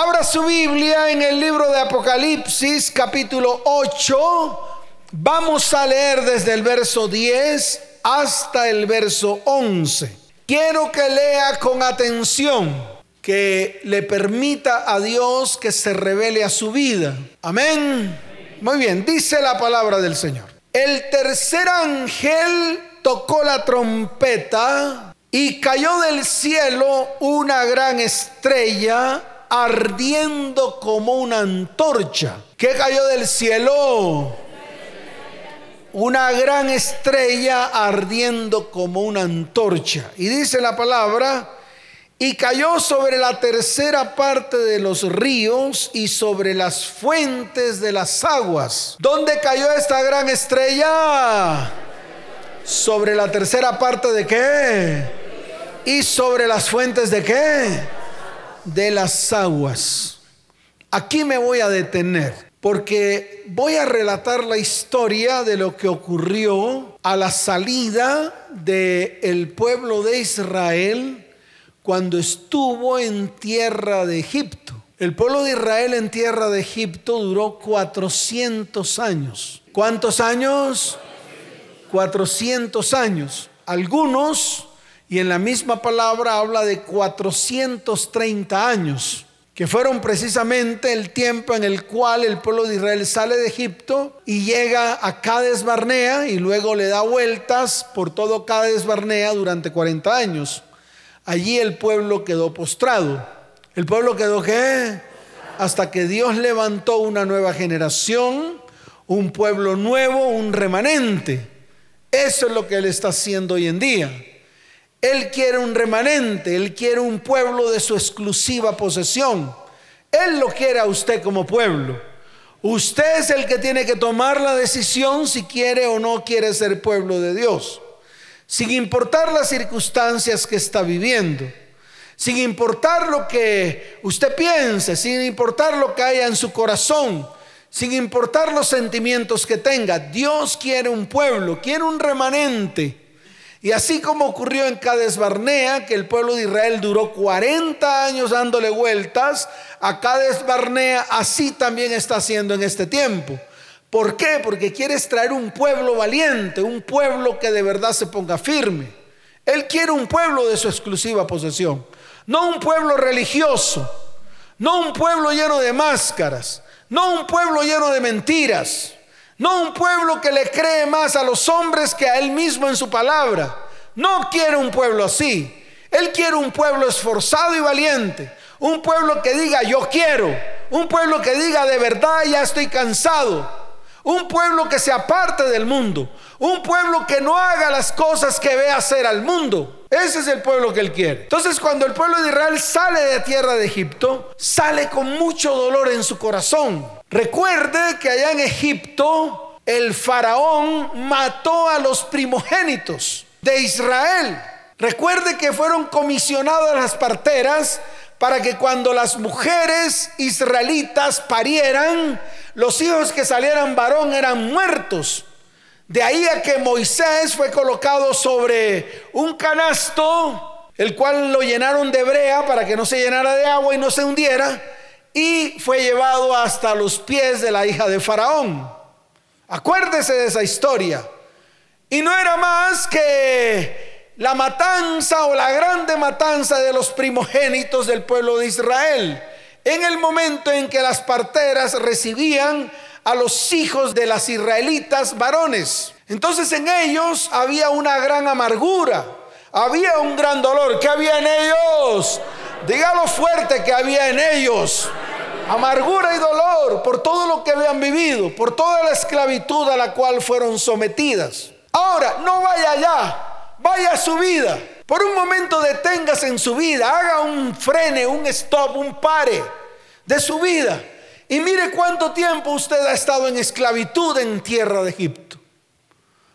Abra su Biblia en el libro de Apocalipsis capítulo 8. Vamos a leer desde el verso 10 hasta el verso 11. Quiero que lea con atención, que le permita a Dios que se revele a su vida. Amén. Muy bien, dice la palabra del Señor. El tercer ángel tocó la trompeta y cayó del cielo una gran estrella ardiendo como una antorcha. ¿Qué cayó del cielo? Una gran estrella ardiendo como una antorcha. Y dice la palabra, y cayó sobre la tercera parte de los ríos y sobre las fuentes de las aguas. ¿Dónde cayó esta gran estrella? Sobre la tercera parte de qué? Y sobre las fuentes de qué? De las aguas. Aquí me voy a detener porque voy a relatar la historia de lo que ocurrió a la salida del el pueblo de Israel cuando estuvo en tierra de Egipto. El pueblo de Israel en tierra de Egipto duró 400 años. ¿Cuántos años? 400 años. Algunos y en la misma palabra habla de 430 años, que fueron precisamente el tiempo en el cual el pueblo de Israel sale de Egipto y llega a Cades Barnea y luego le da vueltas por todo Cades Barnea durante 40 años. Allí el pueblo quedó postrado. ¿El pueblo quedó qué? Hasta que Dios levantó una nueva generación, un pueblo nuevo, un remanente. Eso es lo que Él está haciendo hoy en día. Él quiere un remanente, Él quiere un pueblo de su exclusiva posesión. Él lo quiere a usted como pueblo. Usted es el que tiene que tomar la decisión si quiere o no quiere ser pueblo de Dios. Sin importar las circunstancias que está viviendo. Sin importar lo que usted piense, sin importar lo que haya en su corazón, sin importar los sentimientos que tenga. Dios quiere un pueblo, quiere un remanente y así como ocurrió en Cades Barnea, que el pueblo de Israel duró 40 años dándole vueltas, a Cades Barnea así también está haciendo en este tiempo. ¿Por qué? Porque quiere traer un pueblo valiente, un pueblo que de verdad se ponga firme. Él quiere un pueblo de su exclusiva posesión, no un pueblo religioso, no un pueblo lleno de máscaras, no un pueblo lleno de mentiras. No un pueblo que le cree más a los hombres que a él mismo en su palabra. No quiere un pueblo así. Él quiere un pueblo esforzado y valiente. Un pueblo que diga yo quiero. Un pueblo que diga de verdad ya estoy cansado. Un pueblo que se aparte del mundo. Un pueblo que no haga las cosas que ve hacer al mundo. Ese es el pueblo que él quiere. Entonces cuando el pueblo de Israel sale de tierra de Egipto, sale con mucho dolor en su corazón. Recuerde que allá en Egipto el faraón mató a los primogénitos de Israel. Recuerde que fueron comisionadas las parteras para que cuando las mujeres israelitas parieran, los hijos que salieran varón eran muertos. De ahí a que Moisés fue colocado sobre un canasto, el cual lo llenaron de brea para que no se llenara de agua y no se hundiera y fue llevado hasta los pies de la hija de Faraón. Acuérdese de esa historia. Y no era más que la matanza o la grande matanza de los primogénitos del pueblo de Israel. En el momento en que las parteras recibían a los hijos de las israelitas varones. Entonces en ellos había una gran amargura, había un gran dolor. ¿Qué había en ellos? Dígalo fuerte que había en ellos. Amargura y dolor por todo lo que habían vivido, por toda la esclavitud a la cual fueron sometidas. Ahora, no vaya allá, vaya a su vida. Por un momento deténgase en su vida, haga un frene, un stop, un pare de su vida. Y mire cuánto tiempo usted ha estado en esclavitud en tierra de Egipto.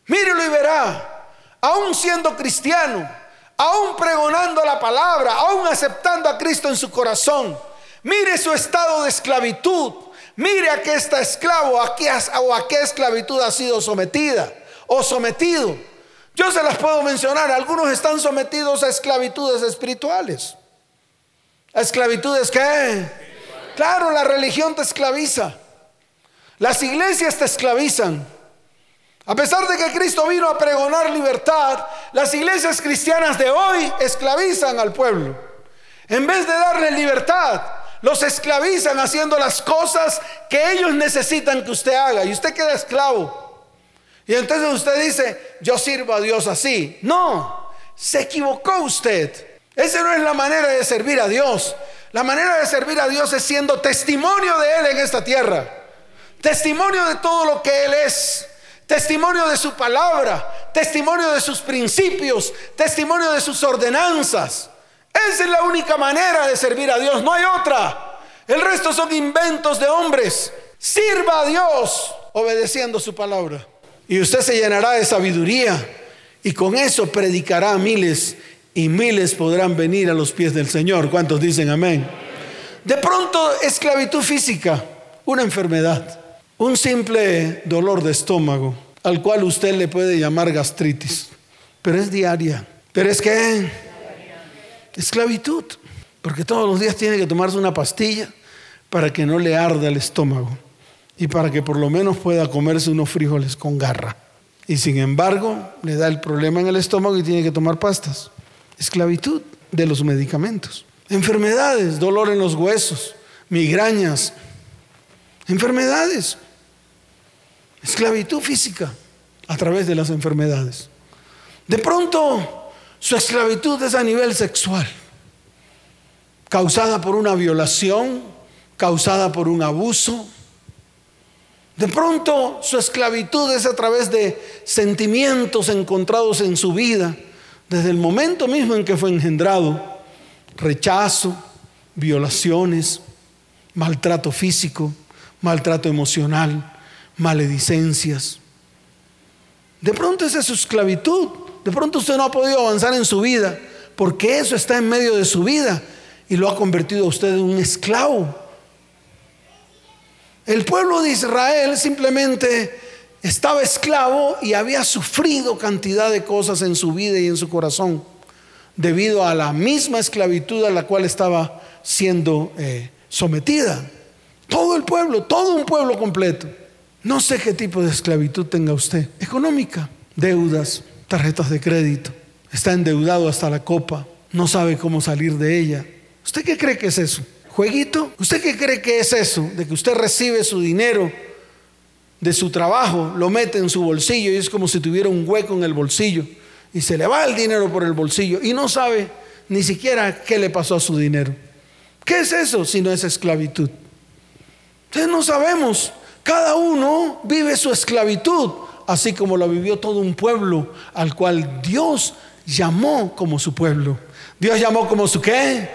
Mírelo y verá, aún siendo cristiano, aún pregonando la palabra, aún aceptando a Cristo en su corazón. Mire su estado de esclavitud. Mire a qué está esclavo a qué, o a qué esclavitud ha sido sometida o sometido. Yo se las puedo mencionar. Algunos están sometidos a esclavitudes espirituales. ¿A esclavitudes qué? Claro, la religión te esclaviza. Las iglesias te esclavizan. A pesar de que Cristo vino a pregonar libertad, las iglesias cristianas de hoy esclavizan al pueblo. En vez de darle libertad, los esclavizan haciendo las cosas que ellos necesitan que usted haga y usted queda esclavo. Y entonces usted dice, yo sirvo a Dios así. No, se equivocó usted. Esa no es la manera de servir a Dios. La manera de servir a Dios es siendo testimonio de Él en esta tierra. Testimonio de todo lo que Él es. Testimonio de su palabra. Testimonio de sus principios. Testimonio de sus ordenanzas. Esa es la única manera de servir a Dios. No hay otra. El resto son inventos de hombres. Sirva a Dios obedeciendo su palabra. Y usted se llenará de sabiduría. Y con eso predicará a miles y miles podrán venir a los pies del Señor. ¿Cuántos dicen amén? De pronto, esclavitud física, una enfermedad, un simple dolor de estómago, al cual usted le puede llamar gastritis, pero es diaria. Pero es que esclavitud, porque todos los días tiene que tomarse una pastilla para que no le arda el estómago y para que por lo menos pueda comerse unos frijoles con garra. Y sin embargo, le da el problema en el estómago y tiene que tomar pastas esclavitud de los medicamentos. Enfermedades, dolor en los huesos, migrañas, enfermedades, esclavitud física a través de las enfermedades. De pronto, su esclavitud es a nivel sexual, causada por una violación, causada por un abuso. De pronto, su esclavitud es a través de sentimientos encontrados en su vida desde el momento mismo en que fue engendrado, rechazo, violaciones, maltrato físico, maltrato emocional, maledicencias. De pronto esa es su esclavitud. De pronto usted no ha podido avanzar en su vida porque eso está en medio de su vida y lo ha convertido a usted en un esclavo. El pueblo de Israel simplemente estaba esclavo y había sufrido cantidad de cosas en su vida y en su corazón debido a la misma esclavitud a la cual estaba siendo eh, sometida. Todo el pueblo, todo un pueblo completo. No sé qué tipo de esclavitud tenga usted. Económica, deudas, tarjetas de crédito. Está endeudado hasta la copa. No sabe cómo salir de ella. ¿Usted qué cree que es eso? ¿Jueguito? ¿Usted qué cree que es eso? De que usted recibe su dinero de su trabajo, lo mete en su bolsillo y es como si tuviera un hueco en el bolsillo y se le va el dinero por el bolsillo y no sabe ni siquiera qué le pasó a su dinero. ¿Qué es eso si no es esclavitud? Entonces no sabemos. Cada uno vive su esclavitud, así como la vivió todo un pueblo al cual Dios llamó como su pueblo. Dios llamó como su qué?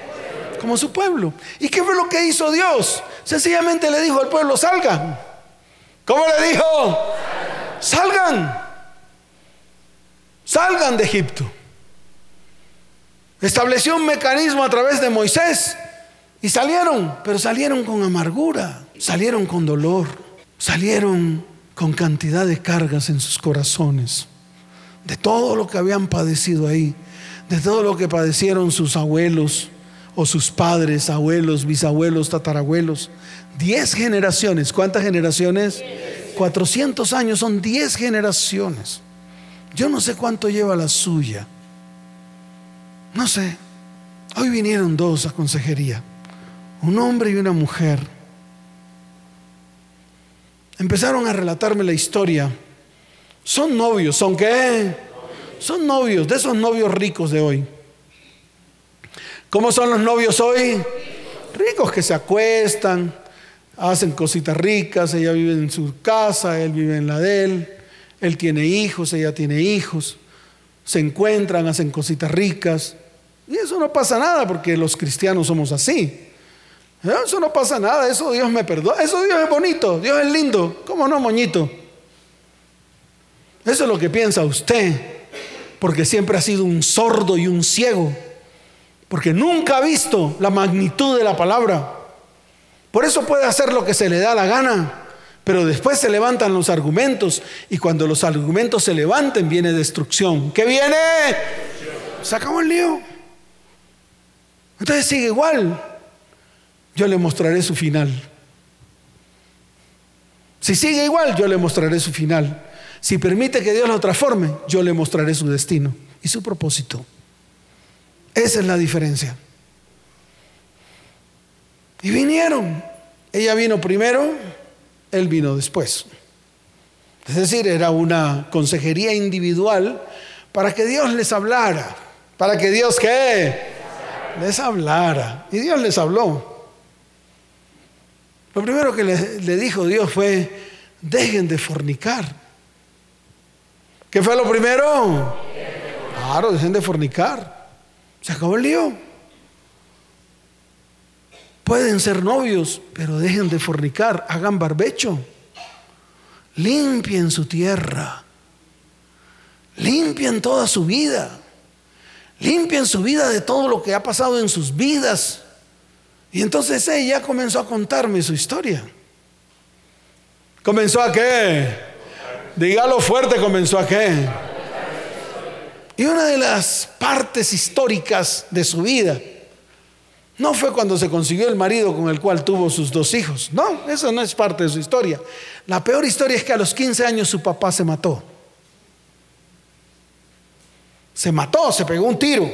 Como su pueblo. ¿Y qué fue lo que hizo Dios? Sencillamente le dijo al pueblo, salgan. ¿Cómo le dijo? Salgan. Salgan de Egipto. Estableció un mecanismo a través de Moisés y salieron, pero salieron con amargura, salieron con dolor, salieron con cantidad de cargas en sus corazones, de todo lo que habían padecido ahí, de todo lo que padecieron sus abuelos o sus padres, abuelos, bisabuelos, tatarabuelos, Diez generaciones. ¿Cuántas generaciones? 400 años son diez generaciones. Yo no sé cuánto lleva la suya. No sé. Hoy vinieron dos a consejería. Un hombre y una mujer. Empezaron a relatarme la historia. Son novios, ¿son qué? Son novios, de esos novios ricos de hoy. ¿Cómo son los novios hoy? Ricos que se acuestan, hacen cositas ricas, ella vive en su casa, él vive en la de él, él tiene hijos, ella tiene hijos, se encuentran, hacen cositas ricas. Y eso no pasa nada porque los cristianos somos así. Eso no pasa nada, eso Dios me perdona, eso Dios es bonito, Dios es lindo, ¿cómo no, moñito? Eso es lo que piensa usted, porque siempre ha sido un sordo y un ciego, porque nunca ha visto la magnitud de la palabra. Por eso puede hacer lo que se le da la gana, pero después se levantan los argumentos y cuando los argumentos se levanten viene destrucción. ¿Qué viene? Acabó el lío. Entonces sigue igual. Yo le mostraré su final. Si sigue igual, yo le mostraré su final. Si permite que Dios lo transforme, yo le mostraré su destino y su propósito. Esa es la diferencia. Y vinieron. Ella vino primero, él vino después. Es decir, era una consejería individual para que Dios les hablara. Para que Dios qué? Les hablara. Y Dios les habló. Lo primero que le, dijo Dios fue, dejen de fornicar. ¿Qué fue lo primero? Claro, dejen de fornicar. Se acabó el lío. Pueden ser novios, pero dejen de fornicar, hagan barbecho. Limpien su tierra. Limpien toda su vida. Limpien su vida de todo lo que ha pasado en sus vidas. Y entonces ella comenzó a contarme su historia. ¿Comenzó a qué? Dígalo fuerte, comenzó a qué? Y una de las partes históricas de su vida no fue cuando se consiguió el marido con el cual tuvo sus dos hijos. No, eso no es parte de su historia. La peor historia es que a los 15 años su papá se mató. Se mató, se pegó un tiro.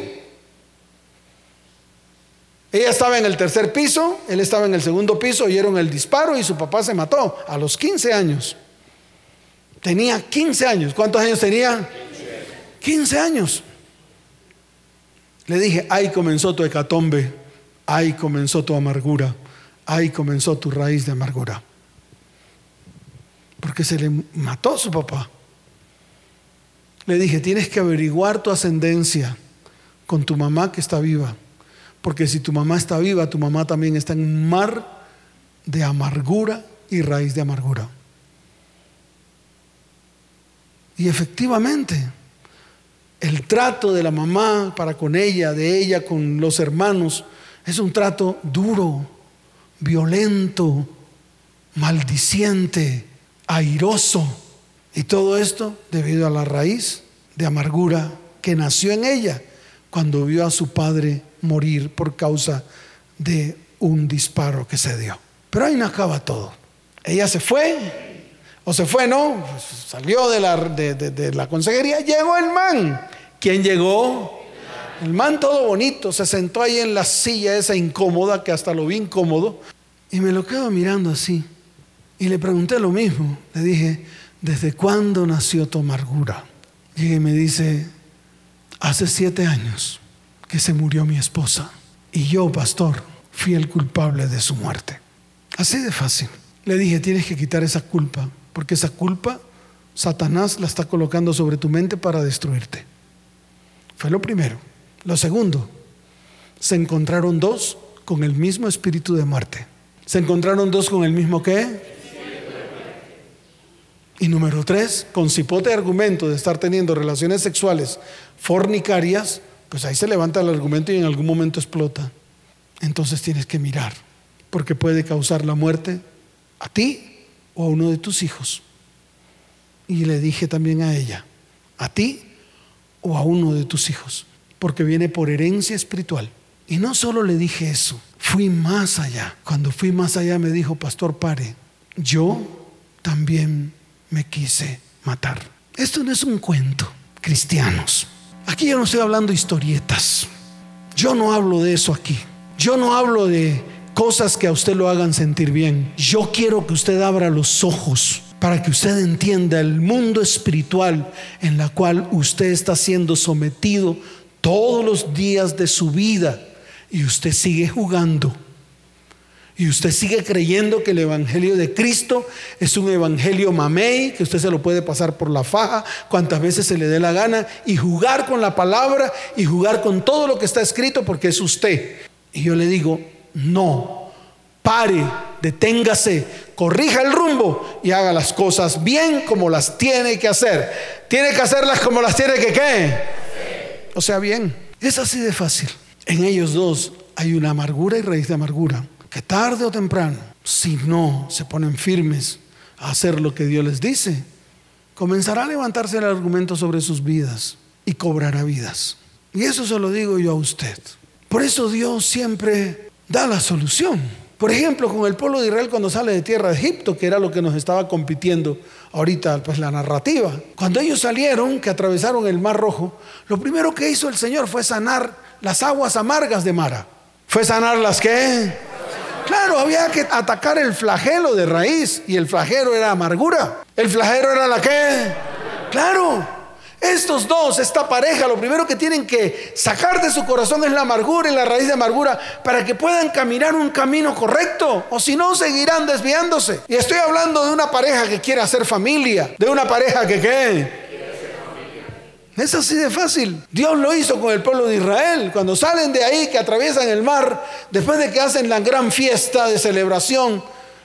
Ella estaba en el tercer piso, él estaba en el segundo piso, oyeron el disparo y su papá se mató a los 15 años. Tenía 15 años. ¿Cuántos años tenía? 15 años. Le dije, ahí comenzó tu hecatombe, ahí comenzó tu amargura, ahí comenzó tu raíz de amargura. Porque se le mató a su papá. Le dije, tienes que averiguar tu ascendencia con tu mamá que está viva. Porque si tu mamá está viva, tu mamá también está en un mar de amargura y raíz de amargura. Y efectivamente, el trato de la mamá para con ella, de ella con los hermanos, es un trato duro, violento, maldiciente, airoso. Y todo esto debido a la raíz de amargura que nació en ella cuando vio a su padre morir por causa de un disparo que se dio. Pero ahí no acaba todo. Ella se fue o se fue, ¿no? Pues salió de la, de, la consejería, llegó el man. ¿Quién llegó? El man todo bonito, se sentó ahí en la silla esa incómoda, que hasta lo vi incómodo, y me lo quedo mirando así. Y le pregunté lo mismo. Le dije, ¿desde cuándo nació tu amargura? Y me dice, hace siete años que se murió mi esposa. Y yo, pastor, fui el culpable de su muerte. Así de fácil. Le dije, tienes que quitar esa culpa porque esa culpa Satanás la está colocando sobre tu mente para destruirte. Fue lo primero. Lo segundo, se encontraron dos con el mismo espíritu de muerte. Se encontraron dos con el mismo qué? Y número tres, con cipote argumento de estar teniendo relaciones sexuales fornicarias, pues ahí se levanta el argumento y en algún momento explota. Entonces tienes que mirar, porque puede causar la muerte a ti o a uno de tus hijos. Y le dije también a ella, a ti o a uno de tus hijos, porque viene por herencia espiritual. Y no solo le dije eso, fui más allá. Cuando fui más allá me dijo, pastor, pare, yo también me quise matar. Esto no es un cuento, cristianos. Aquí yo no estoy hablando historietas. Yo no hablo de eso aquí. Yo no hablo de cosas que a usted lo hagan sentir bien. Yo quiero que usted abra los ojos para que usted entienda el mundo espiritual en la cual usted está siendo sometido todos los días de su vida y usted sigue jugando. Y usted sigue creyendo que el Evangelio de Cristo es un Evangelio mamey, que usted se lo puede pasar por la faja cuantas veces se le dé la gana y jugar con la palabra y jugar con todo lo que está escrito porque es usted. Y yo le digo, no, pare, deténgase, corrija el rumbo y haga las cosas bien como las tiene que hacer. Tiene que hacerlas como las tiene que qué. O sea, bien, es así de fácil. En ellos dos hay una amargura y raíz de amargura que tarde o temprano, si no se ponen firmes a hacer lo que Dios les dice, comenzará a levantarse el argumento sobre sus vidas y cobrará vidas. Y eso se lo digo yo a usted. Por eso Dios siempre da la solución. Por ejemplo, con el pueblo de Israel cuando sale de tierra de Egipto, que era lo que nos estaba compitiendo ahorita, pues la narrativa. Cuando ellos salieron, que atravesaron el Mar Rojo, lo primero que hizo el Señor fue sanar las aguas amargas de Mara. ¿Fue sanar las qué? Claro, había que atacar el flagelo de raíz y el flagelo era amargura. El flagelo era la qué? Claro. Estos dos, esta pareja, lo primero que tienen que sacar de su corazón es la amargura y la raíz de amargura para que puedan caminar un camino correcto. O si no, seguirán desviándose. Y estoy hablando de una pareja que quiere hacer familia, de una pareja que qué. Es así de fácil. Dios lo hizo con el pueblo de Israel. Cuando salen de ahí, que atraviesan el mar, después de que hacen la gran fiesta de celebración,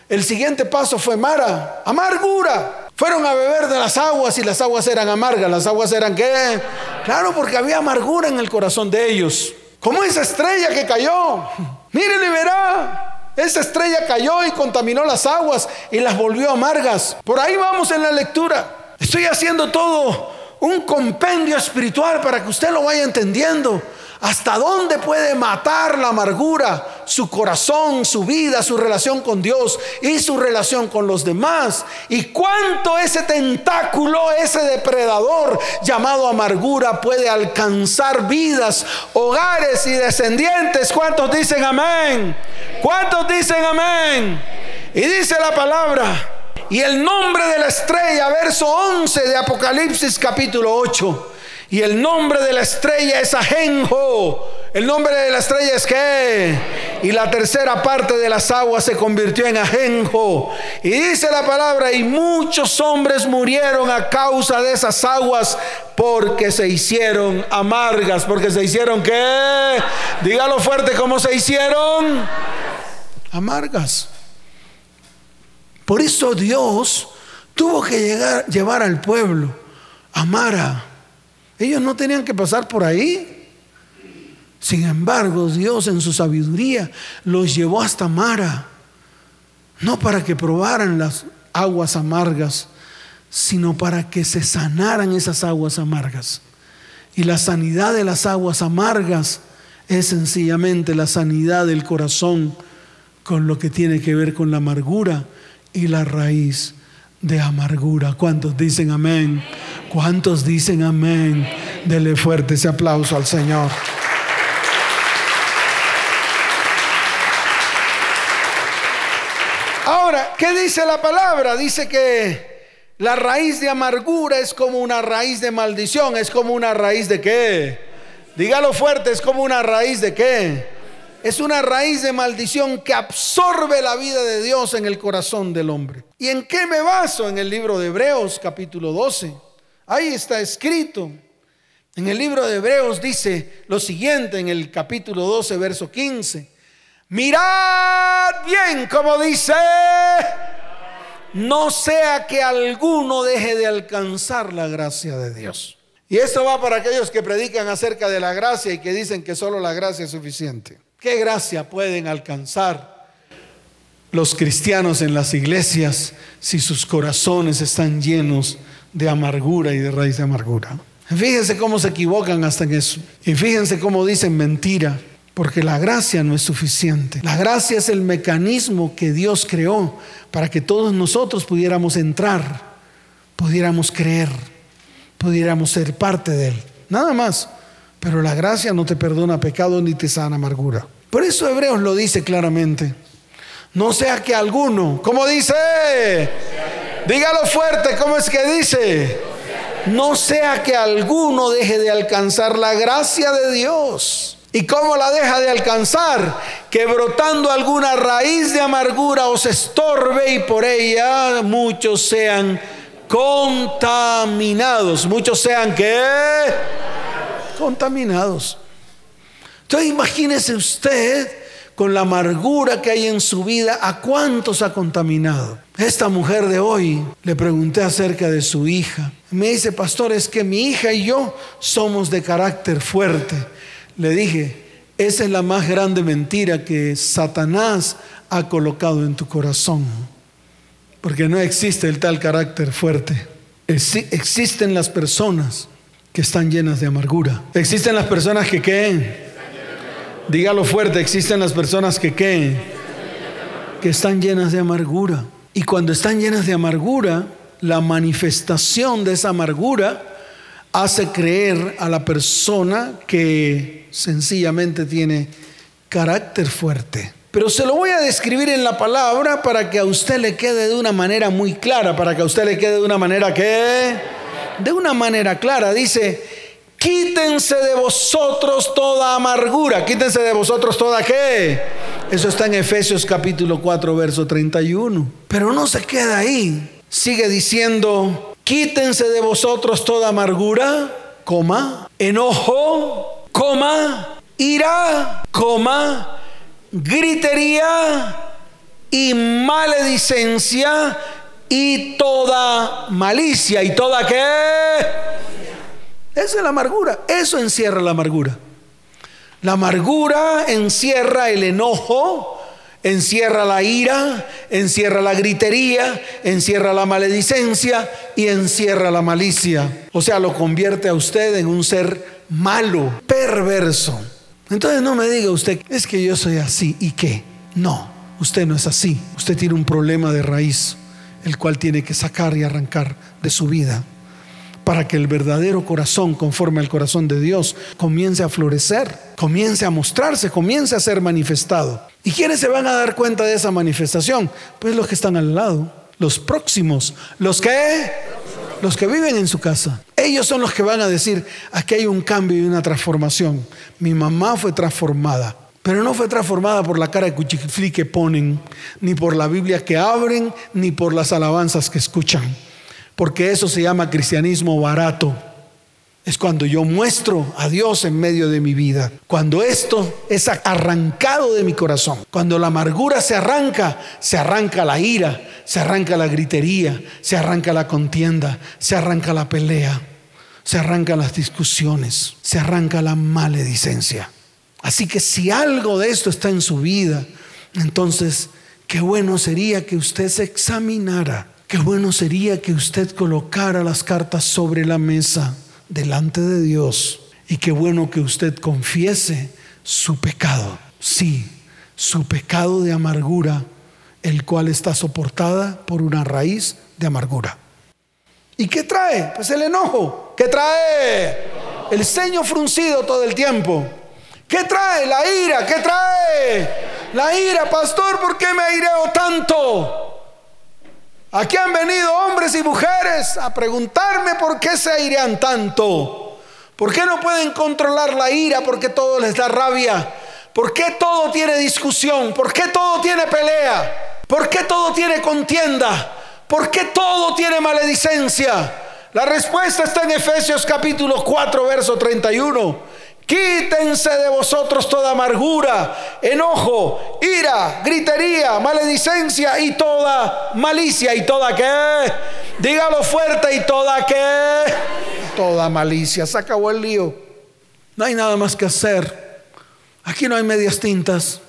el siguiente paso fue Mara, amargura. Fueron a beber de las aguas y las aguas eran amargas. ¿Las aguas eran qué? Claro, porque había amargura en el corazón de ellos. Como esa estrella que cayó. Miren y verá. Esa estrella cayó y contaminó las aguas y las volvió amargas. Por ahí vamos en la lectura. Estoy haciendo todo un compendio espiritual para que usted lo vaya entendiendo. ¿Hasta dónde puede matar la amargura su corazón, su vida, su relación con Dios y su relación con los demás? ¿Y cuánto ese tentáculo, ese depredador llamado amargura puede alcanzar vidas, hogares y descendientes? ¿Cuántos dicen amén? ¿Cuántos dicen amén? Y dice la palabra. Y el nombre de la estrella, verso 11 de Apocalipsis capítulo 8 y el nombre de la estrella es Ajenjo. El nombre de la estrella es que. Y la tercera parte de las aguas se convirtió en Ajenjo. Y dice la palabra, y muchos hombres murieron a causa de esas aguas porque se hicieron amargas. Porque se hicieron qué? Dígalo fuerte, ¿cómo se hicieron? Amargas. Por eso Dios tuvo que llegar, llevar al pueblo a Mara ellos no tenían que pasar por ahí. Sin embargo, Dios en su sabiduría los llevó hasta Mara, no para que probaran las aguas amargas, sino para que se sanaran esas aguas amargas. Y la sanidad de las aguas amargas es sencillamente la sanidad del corazón con lo que tiene que ver con la amargura y la raíz de amargura. ¿Cuántos dicen amén? ¿Cuántos dicen amén? Dele fuerte ese aplauso al Señor. Ahora, ¿qué dice la palabra? Dice que la raíz de amargura es como una raíz de maldición, es como una raíz de qué? Dígalo fuerte, es como una raíz de qué? Es una raíz de maldición que absorbe la vida de Dios en el corazón del hombre. ¿Y en qué me baso? En el libro de Hebreos capítulo 12. Ahí está escrito. En el libro de Hebreos dice lo siguiente en el capítulo 12, verso 15. Mirad bien como dice, no sea que alguno deje de alcanzar la gracia de Dios. Y esto va para aquellos que predican acerca de la gracia y que dicen que solo la gracia es suficiente. ¿Qué gracia pueden alcanzar los cristianos en las iglesias si sus corazones están llenos de amargura y de raíz de amargura? Fíjense cómo se equivocan hasta en eso. Y fíjense cómo dicen mentira, porque la gracia no es suficiente. La gracia es el mecanismo que Dios creó para que todos nosotros pudiéramos entrar, pudiéramos creer, pudiéramos ser parte de Él. Nada más. Pero la gracia no te perdona pecado ni te sana amargura. Por eso Hebreos lo dice claramente. No sea que alguno, ¿cómo dice? Dígalo fuerte, ¿cómo es que dice? No sea que alguno deje de alcanzar la gracia de Dios. ¿Y cómo la deja de alcanzar? Que brotando alguna raíz de amargura os estorbe y por ella muchos sean contaminados. Muchos sean que contaminados. Entonces imagínese usted con la amargura que hay en su vida, ¿a cuántos ha contaminado? Esta mujer de hoy le pregunté acerca de su hija. Me dice, pastor, es que mi hija y yo somos de carácter fuerte. Le dije, esa es la más grande mentira que Satanás ha colocado en tu corazón. Porque no existe el tal carácter fuerte. Existen las personas que están llenas de amargura. Existen las personas que qué. Dígalo fuerte, existen las personas que qué. que están llenas de amargura. Y cuando están llenas de amargura, la manifestación de esa amargura hace creer a la persona que sencillamente tiene carácter fuerte. Pero se lo voy a describir en la palabra para que a usted le quede de una manera muy clara, para que a usted le quede de una manera que, de una manera clara, dice, quítense de vosotros toda amargura, quítense de vosotros toda qué. Eso está en Efesios capítulo 4, verso 31. Pero no se queda ahí, sigue diciendo, quítense de vosotros toda amargura, coma, enojo, coma, ira, coma gritería y maledicencia y toda malicia y toda qué. Esa es la amargura. Eso encierra la amargura. La amargura encierra el enojo, encierra la ira, encierra la gritería, encierra la maledicencia y encierra la malicia. O sea, lo convierte a usted en un ser malo, perverso. Entonces no me diga usted, es que yo soy así y qué. No, usted no es así. Usted tiene un problema de raíz, el cual tiene que sacar y arrancar de su vida para que el verdadero corazón, conforme al corazón de Dios, comience a florecer, comience a mostrarse, comience a ser manifestado. ¿Y quiénes se van a dar cuenta de esa manifestación? Pues los que están al lado, los próximos, los que los que viven en su casa. Ellos son los que van a decir, aquí hay un cambio y una transformación. Mi mamá fue transformada, pero no fue transformada por la cara de cuchiflí que ponen, ni por la Biblia que abren, ni por las alabanzas que escuchan, porque eso se llama cristianismo barato es cuando yo muestro a Dios en medio de mi vida. Cuando esto es arrancado de mi corazón. Cuando la amargura se arranca, se arranca la ira, se arranca la gritería, se arranca la contienda, se arranca la pelea, se arrancan las discusiones, se arranca la maledicencia. Así que si algo de esto está en su vida, entonces qué bueno sería que usted se examinara. Qué bueno sería que usted colocara las cartas sobre la mesa delante de Dios. Y qué bueno que usted confiese su pecado. Sí, su pecado de amargura, el cual está soportada por una raíz de amargura. ¿Y qué trae? Pues el enojo. ¿Qué trae? El ceño fruncido todo el tiempo. ¿Qué trae? La ira. ¿Qué trae? La ira, pastor, ¿por qué me aireo tanto? Aquí han venido hombres y mujeres a preguntarme por qué se airean tanto. ¿Por qué no pueden controlar la ira? ¿Por qué todo les da rabia? ¿Por qué todo tiene discusión? ¿Por qué todo tiene pelea? ¿Por qué todo tiene contienda? ¿Por qué todo tiene maledicencia? La respuesta está en Efesios capítulo 4, verso 31. Quítense de vosotros toda amargura, enojo, ira, gritería, maledicencia y toda malicia y toda qué. Dígalo fuerte y toda qué. Toda malicia. Se acabó el lío. No hay nada más que hacer. Aquí no hay medias tintas.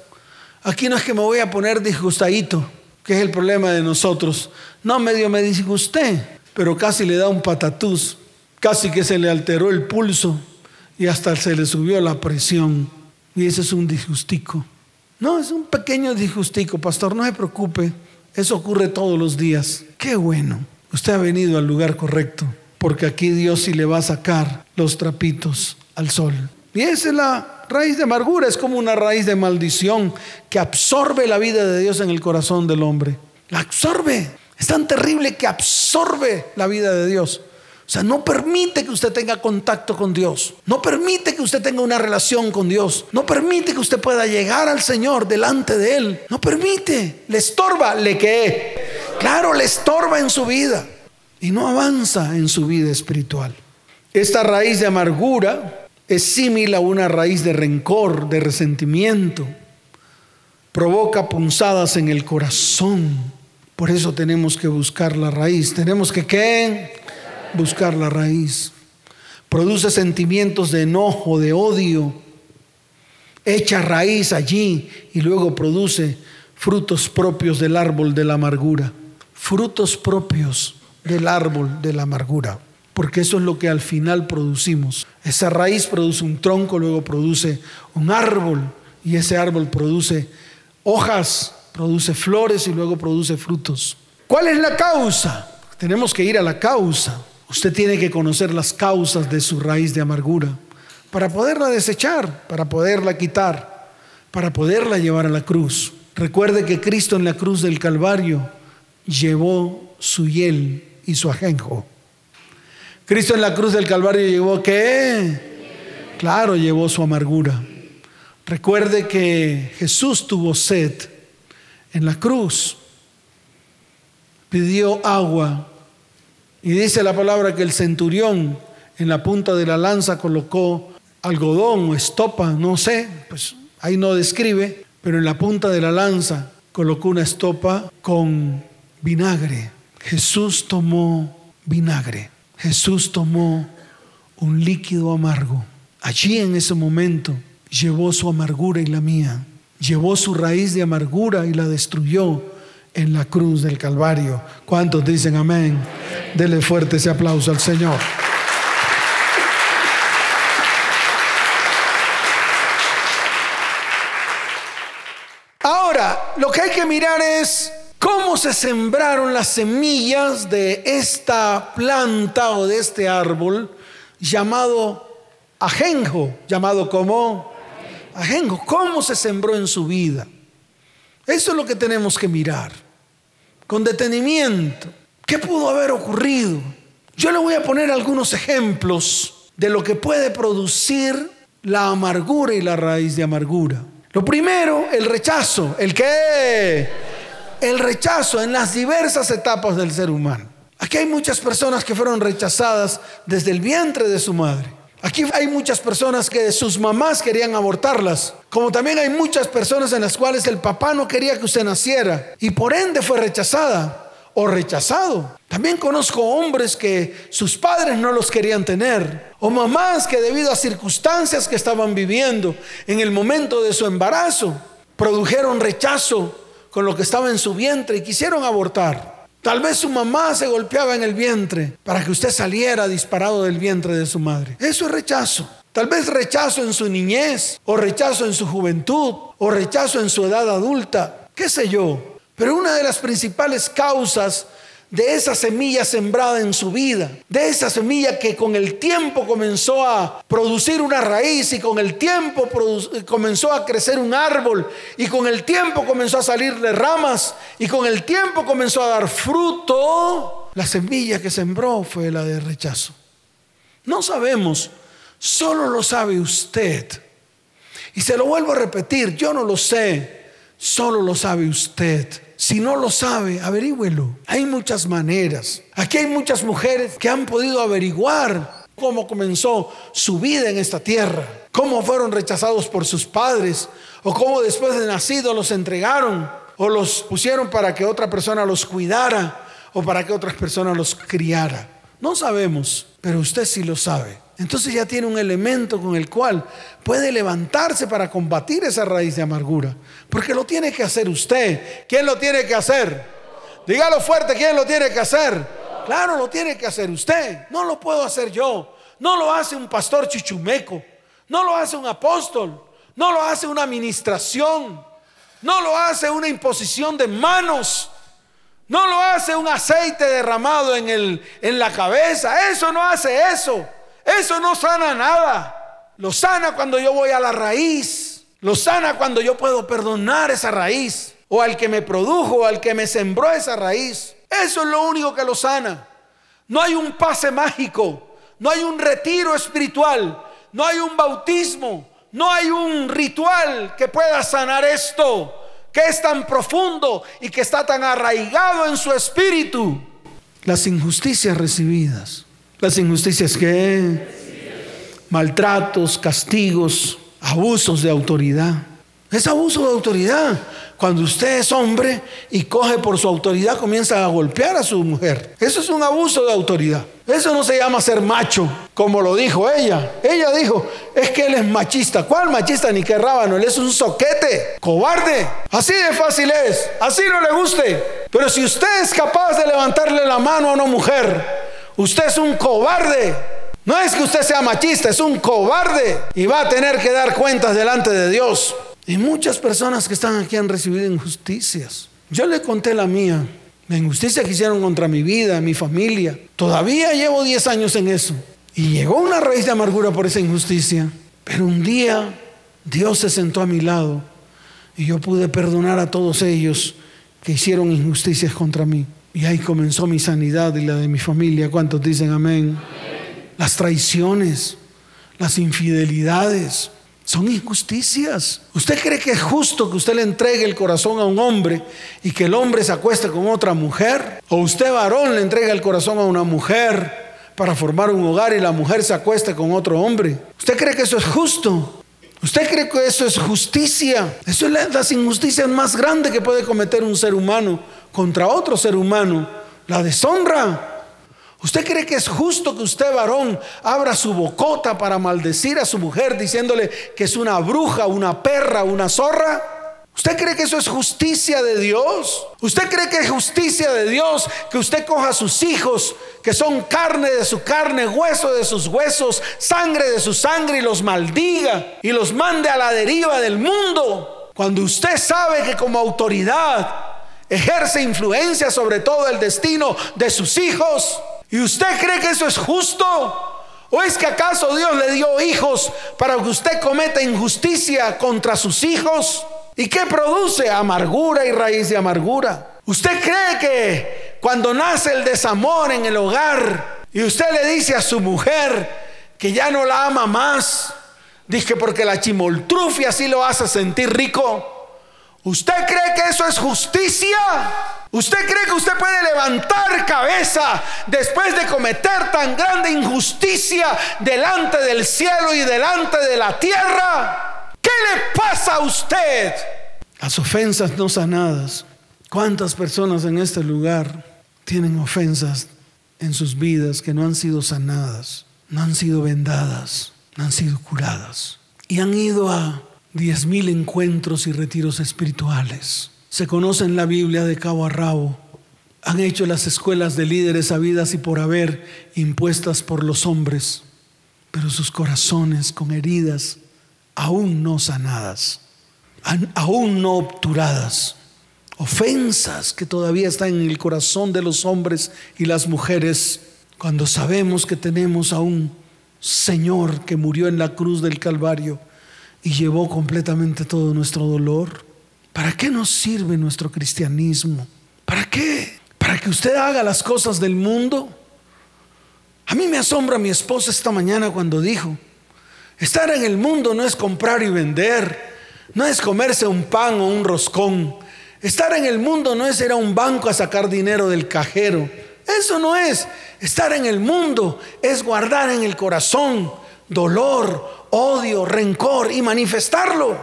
Aquí no es que me voy a poner disgustadito, que es el problema de nosotros. No, medio me disgusté, pero casi le da un patatús. Casi que se le alteró el pulso y hasta se le subió la presión. Y ese es un disgustico. No, es un pequeño disgustico, pastor, no se preocupe. Eso ocurre todos los días. Qué bueno. Usted ha venido al lugar correcto, porque aquí Dios sí le va a sacar los trapitos al sol. Y esa es la raíz de amargura, es como una raíz de maldición que absorbe la vida de Dios en el corazón del hombre. La absorbe. Es tan terrible que absorbe la vida de Dios. O sea, no permite que usted tenga contacto con Dios. No permite que usted tenga una relación con Dios. No permite que usted pueda llegar al Señor delante de Él. No permite. Le estorba. ¿Le qué? Claro, le estorba en su vida. Y no avanza en su vida espiritual. Esta raíz de amargura es similar a una raíz de rencor, de resentimiento. Provoca punzadas en el corazón. Por eso tenemos que buscar la raíz. Tenemos que qué? Buscar la raíz. Produce sentimientos de enojo, de odio. Echa raíz allí y luego produce frutos propios del árbol de la amargura. Frutos propios del árbol de la amargura. Porque eso es lo que al final producimos. Esa raíz produce un tronco, luego produce un árbol y ese árbol produce hojas produce flores y luego produce frutos. ¿Cuál es la causa? Tenemos que ir a la causa. Usted tiene que conocer las causas de su raíz de amargura para poderla desechar, para poderla quitar, para poderla llevar a la cruz. Recuerde que Cristo en la cruz del Calvario llevó su hiel y su ajenjo. Cristo en la cruz del Calvario llevó qué? Claro, llevó su amargura. Recuerde que Jesús tuvo sed en la cruz. Pidió agua. Y dice la palabra que el centurión en la punta de la lanza colocó algodón o estopa, no sé, pues ahí no describe, pero en la punta de la lanza colocó una estopa con vinagre. Jesús tomó vinagre. Jesús tomó un líquido amargo. Allí en ese momento llevó su amargura y la mía. Llevó su raíz de amargura y la destruyó en la cruz del Calvario. ¿Cuántos dicen amén? Dele fuerte ese aplauso al Señor. Ahora, lo que hay que mirar es cómo se sembraron las semillas de esta planta o de este árbol llamado ajenjo, llamado como ajenjo. ¿Cómo se sembró en su vida? Eso es lo que tenemos que mirar con detenimiento. ¿Qué pudo haber ocurrido? Yo le voy a poner algunos ejemplos de lo que puede producir la amargura y la raíz de amargura. Lo primero, el rechazo. ¿El qué? El rechazo en las diversas etapas del ser humano. Aquí hay muchas personas que fueron rechazadas desde el vientre de su madre. Aquí hay muchas personas que sus mamás querían abortarlas, como también hay muchas personas en las cuales el papá no quería que usted naciera y por ende fue rechazada o rechazado. También conozco hombres que sus padres no los querían tener, o mamás que debido a circunstancias que estaban viviendo en el momento de su embarazo, produjeron rechazo con lo que estaba en su vientre y quisieron abortar. Tal vez su mamá se golpeaba en el vientre para que usted saliera disparado del vientre de su madre. Eso es rechazo. Tal vez rechazo en su niñez, o rechazo en su juventud, o rechazo en su edad adulta, qué sé yo. Pero una de las principales causas de esa semilla sembrada en su vida, de esa semilla que con el tiempo comenzó a producir una raíz y con el tiempo comenzó a crecer un árbol y con el tiempo comenzó a salirle ramas y con el tiempo comenzó a dar fruto, la semilla que sembró fue la de rechazo. No sabemos, solo lo sabe usted. Y se lo vuelvo a repetir, yo no lo sé, solo lo sabe usted. Si no lo sabe, averígüelo. Hay muchas maneras. Aquí hay muchas mujeres que han podido averiguar cómo comenzó su vida en esta tierra, cómo fueron rechazados por sus padres, o cómo después de nacido los entregaron, o los pusieron para que otra persona los cuidara, o para que otra persona los criara. No sabemos, pero usted sí lo sabe. Entonces ya tiene un elemento con el cual puede levantarse para combatir esa raíz de amargura. Porque lo tiene que hacer usted. ¿Quién lo tiene que hacer? Dígalo fuerte, ¿quién lo tiene que hacer? Claro, lo tiene que hacer usted. No lo puedo hacer yo. No lo hace un pastor chichumeco. No lo hace un apóstol. No lo hace una administración. No lo hace una imposición de manos. No lo hace un aceite derramado en, el, en la cabeza. Eso no hace eso. Eso no sana nada. Lo sana cuando yo voy a la raíz. Lo sana cuando yo puedo perdonar esa raíz. O al que me produjo, o al que me sembró esa raíz. Eso es lo único que lo sana. No hay un pase mágico. No hay un retiro espiritual. No hay un bautismo. No hay un ritual que pueda sanar esto. Que es tan profundo y que está tan arraigado en su espíritu. Las injusticias recibidas las injusticias que maltratos, castigos, abusos de autoridad. Es abuso de autoridad. Cuando usted es hombre y coge por su autoridad, comienza a golpear a su mujer. Eso es un abuso de autoridad. Eso no se llama ser macho, como lo dijo ella. Ella dijo, es que él es machista. ¿Cuál machista? Ni que rábano, él es un soquete, cobarde. Así de fácil es. Así no le guste. Pero si usted es capaz de levantarle la mano a una mujer, Usted es un cobarde. No es que usted sea machista, es un cobarde y va a tener que dar cuentas delante de Dios. Y muchas personas que están aquí han recibido injusticias. Yo le conté la mía, la injusticia que hicieron contra mi vida, mi familia. Todavía llevo 10 años en eso. Y llegó una raíz de amargura por esa injusticia. Pero un día Dios se sentó a mi lado y yo pude perdonar a todos ellos que hicieron injusticias contra mí. Y ahí comenzó mi sanidad y la de mi familia. ¿Cuántos dicen amén? Las traiciones, las infidelidades, son injusticias. ¿Usted cree que es justo que usted le entregue el corazón a un hombre y que el hombre se acueste con otra mujer? ¿O usted varón le entrega el corazón a una mujer para formar un hogar y la mujer se acueste con otro hombre? ¿Usted cree que eso es justo? ¿Usted cree que eso es justicia? Eso es la, las injusticias más grandes que puede cometer un ser humano contra otro ser humano. La deshonra. ¿Usted cree que es justo que usted, varón, abra su bocota para maldecir a su mujer diciéndole que es una bruja, una perra, una zorra? ¿Usted cree que eso es justicia de Dios? ¿Usted cree que es justicia de Dios que usted coja a sus hijos, que son carne de su carne, hueso de sus huesos, sangre de su sangre y los maldiga y los mande a la deriva del mundo? Cuando usted sabe que como autoridad ejerce influencia sobre todo el destino de sus hijos. ¿Y usted cree que eso es justo? ¿O es que acaso Dios le dio hijos para que usted cometa injusticia contra sus hijos? ¿Y qué produce? Amargura y raíz de amargura. ¿Usted cree que cuando nace el desamor en el hogar y usted le dice a su mujer que ya no la ama más, dije porque la chimoltrufia así lo hace sentir rico? ¿Usted cree que eso es justicia? ¿Usted cree que usted puede levantar cabeza después de cometer tan grande injusticia delante del cielo y delante de la tierra? ¿Qué le pasa a usted? Las ofensas no sanadas. ¿Cuántas personas en este lugar tienen ofensas en sus vidas que no han sido sanadas, no han sido vendadas, no han sido curadas? Y han ido a diez mil encuentros y retiros espirituales. Se conocen la Biblia de cabo a rabo. Han hecho las escuelas de líderes habidas y por haber impuestas por los hombres, pero sus corazones con heridas aún no sanadas, aún no obturadas, ofensas que todavía están en el corazón de los hombres y las mujeres, cuando sabemos que tenemos a un Señor que murió en la cruz del Calvario y llevó completamente todo nuestro dolor. ¿Para qué nos sirve nuestro cristianismo? ¿Para qué? ¿Para que usted haga las cosas del mundo? A mí me asombra mi esposa esta mañana cuando dijo, estar en el mundo no es comprar y vender, no es comerse un pan o un roscón. Estar en el mundo no es ir a un banco a sacar dinero del cajero. Eso no es. Estar en el mundo es guardar en el corazón dolor, odio, rencor y manifestarlo.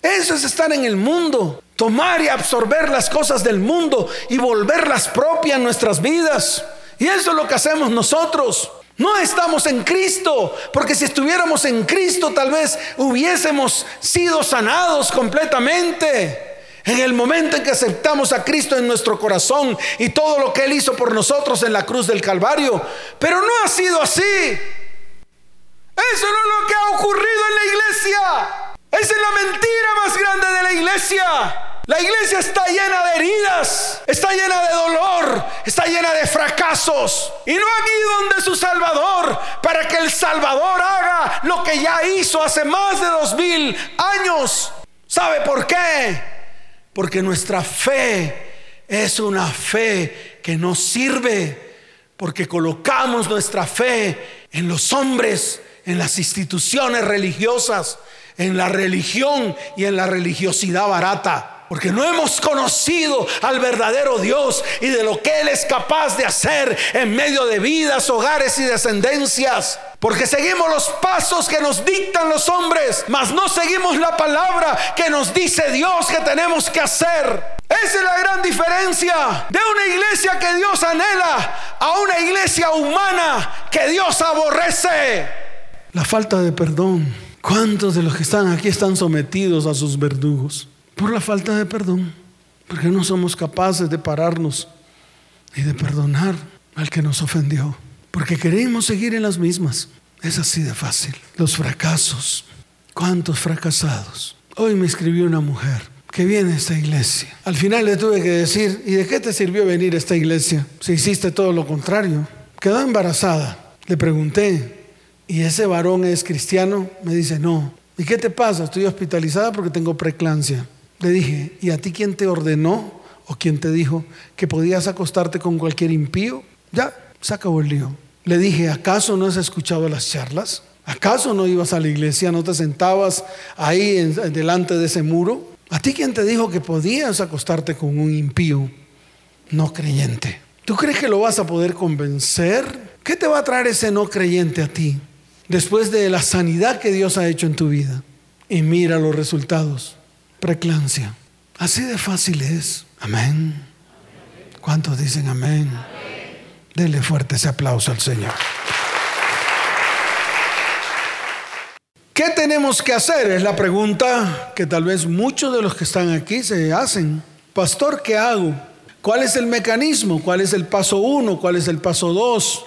Eso es estar en el mundo, tomar y absorber las cosas del mundo y volverlas propias en nuestras vidas. Y eso es lo que hacemos nosotros. No estamos en Cristo, porque si estuviéramos en Cristo tal vez hubiésemos sido sanados completamente. En el momento en que aceptamos a Cristo en nuestro corazón y todo lo que Él hizo por nosotros en la cruz del Calvario. Pero no ha sido así. Eso no es lo que ha ocurrido en la iglesia. Esa es la mentira más grande de la iglesia. La iglesia está llena de heridas, está llena de dolor, está llena de fracasos. Y no han ido donde su Salvador para que el Salvador haga lo que ya hizo hace más de dos mil años. ¿Sabe por qué? Porque nuestra fe es una fe que nos sirve. Porque colocamos nuestra fe en los hombres en las instituciones religiosas, en la religión y en la religiosidad barata. Porque no hemos conocido al verdadero Dios y de lo que Él es capaz de hacer en medio de vidas, hogares y descendencias. Porque seguimos los pasos que nos dictan los hombres, mas no seguimos la palabra que nos dice Dios que tenemos que hacer. Esa es la gran diferencia de una iglesia que Dios anhela a una iglesia humana que Dios aborrece la falta de perdón. ¿Cuántos de los que están aquí están sometidos a sus verdugos? Por la falta de perdón. Porque no somos capaces de pararnos y de perdonar al que nos ofendió. Porque queremos seguir en las mismas. Es así de fácil. Los fracasos. ¿Cuántos fracasados? Hoy me escribió una mujer que viene a esta iglesia. Al final le tuve que decir, ¿y de qué te sirvió venir a esta iglesia si hiciste todo lo contrario? Quedó embarazada. Le pregunté, ¿y ese varón es cristiano? Me dice, no. ¿Y qué te pasa? Estoy hospitalizada porque tengo preclancia. Le dije, ¿y a ti quién te ordenó o quién te dijo que podías acostarte con cualquier impío? Ya, se acabó el lío. Le dije, ¿acaso no has escuchado las charlas? ¿Acaso no ibas a la iglesia, no te sentabas ahí delante de ese muro? ¿A ti quién te dijo que podías acostarte con un impío no creyente? ¿Tú crees que lo vas a poder convencer? ¿Qué te va a traer ese no creyente a ti después de la sanidad que Dios ha hecho en tu vida? Y mira los resultados. Preclancia. Así de fácil es. Amén. ¿Cuántos dicen amén? Denle fuerte ese aplauso al Señor. ¿Qué tenemos que hacer? Es la pregunta que tal vez muchos de los que están aquí se hacen. Pastor, ¿qué hago? ¿Cuál es el mecanismo? ¿Cuál es el paso uno? ¿Cuál es el paso dos?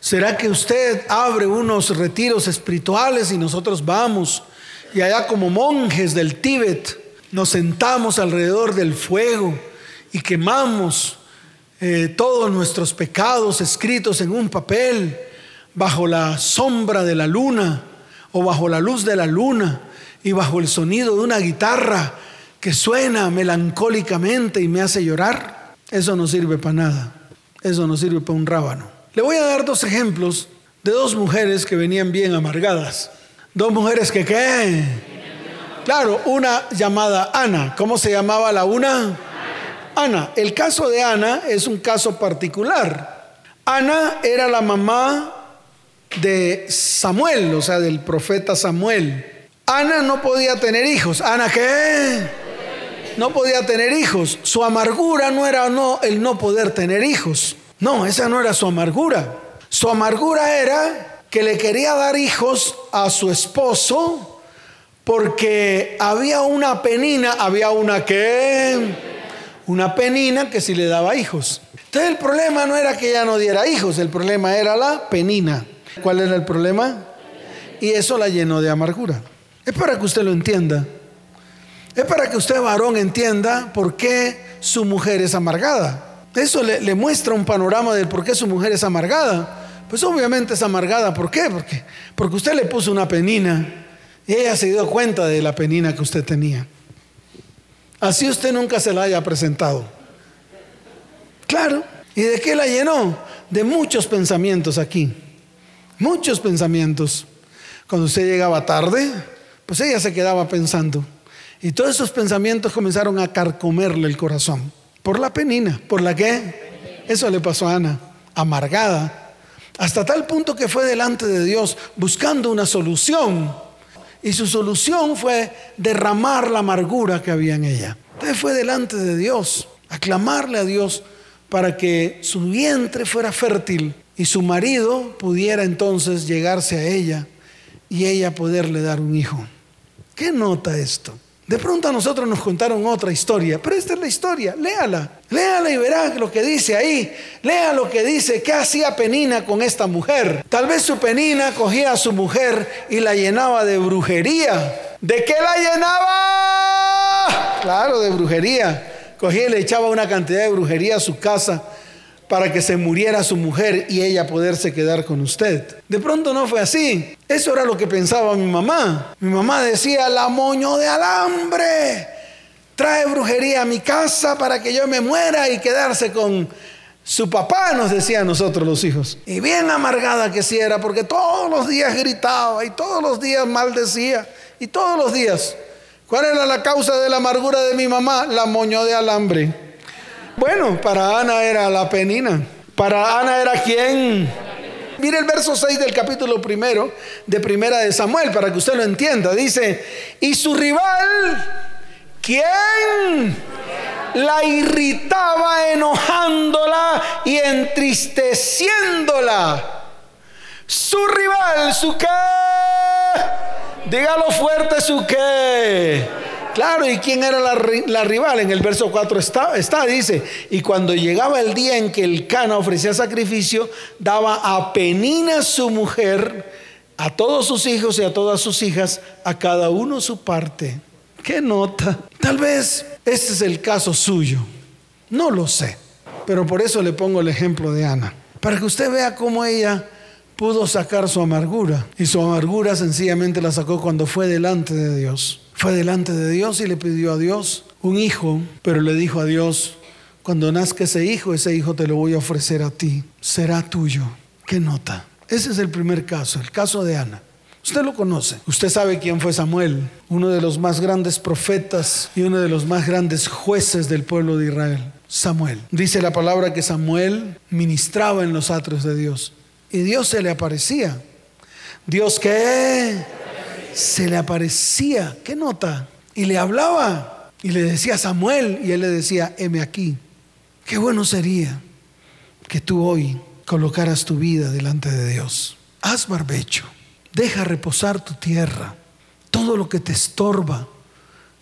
¿Será que usted abre unos retiros espirituales y nosotros vamos y allá como monjes del Tíbet nos sentamos alrededor del fuego y quemamos eh, todos nuestros pecados escritos en un papel bajo la sombra de la luna o bajo la luz de la luna y bajo el sonido de una guitarra que suena melancólicamente y me hace llorar, eso no sirve para nada. Eso no sirve para un rábano. Le voy a dar dos ejemplos de dos mujeres que venían bien amargadas. Dos mujeres que qué? Claro, una llamada Ana. ¿Cómo se llamaba la una? Ana. El caso de Ana es un caso particular. Ana era la mamá de Samuel, o sea, del profeta Samuel. Ana no podía tener hijos. ¿Ana qué? No podía tener hijos. Su amargura no era el no poder tener hijos. No, esa no era su amargura. Su amargura era que le quería dar hijos a su esposo porque había una penina, había una que una penina que si le daba hijos. Entonces el problema no era que ella no diera hijos, el problema era la penina. ¿Cuál era el problema? Y eso la llenó de amargura. Es para que usted lo entienda. Es para que usted, varón, entienda por qué su mujer es amargada. Eso le, muestra un panorama de por qué su mujer es amargada. Pues obviamente es amargada. ¿Por qué? Porque, porque usted le puso una penina ella se dio cuenta de la penina que usted tenía. Así usted nunca se la haya presentado. Claro. ¿Y de qué la llenó? De muchos pensamientos aquí. Muchos pensamientos. Cuando usted llegaba tarde, pues ella se quedaba pensando. Y todos esos pensamientos comenzaron a carcomerle el corazón. Por la penina. ¿Por la qué? Eso le pasó a Ana. Amargada. Hasta tal punto que fue delante de Dios buscando una solución y su solución fue derramar la amargura que había en ella. Entonces fue delante de Dios, a clamarle a Dios para que su vientre fuera fértil y su marido pudiera entonces llegarse a ella y ella poderle dar un hijo. ¿Qué nota esto? De pronto a nosotros nos contaron otra historia, pero esta es la historia, léala, léala y verá lo que dice ahí, lea lo que dice, qué hacía Penina con esta mujer. Tal vez su Penina cogía a su mujer y la llenaba de brujería. ¿De qué la llenaba? Claro, de brujería. Cogía y le echaba una cantidad de brujería a su casa para que se muriera su mujer y ella poderse quedar con usted. De pronto no fue así. Eso era lo que pensaba mi mamá. Mi mamá decía, la moño de alambre trae brujería a mi casa para que yo me muera y quedarse con su papá, nos decía nosotros los hijos. Y bien amargada que sí era, porque todos los días gritaba y todos los días maldecía y todos los días. ¿Cuál era la causa de la amargura de mi mamá? La moño de alambre. Bueno, para Ana era la penina. Para Ana era quién. Mire el verso 6 del capítulo primero de Primera de Samuel para que usted lo entienda. Dice, y su rival, ¿quién? La irritaba enojándola y entristeciéndola. Su rival, su qué. Dígalo fuerte, su qué Claro, ¿y quién era la, rival? En el verso 4 está, está, dice, y cuando llegaba el día en que el Cana ofrecía sacrificio, daba a Penina su mujer, a todos sus hijos y a todas sus hijas, a cada uno su parte. ¿Qué nota? Tal vez este es el caso suyo. No lo sé. Pero por eso le pongo el ejemplo de Ana. Para que usted vea cómo ella pudo sacar su amargura. Y su amargura sencillamente la sacó cuando fue delante de Dios. Fue delante de Dios y le pidió a Dios un hijo, pero le dijo a Dios, cuando nazca ese hijo, ese hijo te lo voy a ofrecer a ti. Será tuyo. ¿Qué nota? Ese es el primer caso, el caso de Ana. Usted lo conoce. Usted sabe quién fue Samuel, uno de los más grandes profetas y uno de los más grandes jueces del pueblo de Israel. Samuel. Dice la palabra que Samuel ministraba en los atrios de Dios y Dios se le aparecía. Dios qué? Se le aparecía. ¿Qué nota? Y le hablaba y le decía Samuel y él le decía, heme aquí. Qué bueno sería que tú hoy colocaras tu vida delante de Dios. Haz barbecho, deja reposar tu tierra, todo lo que te estorba,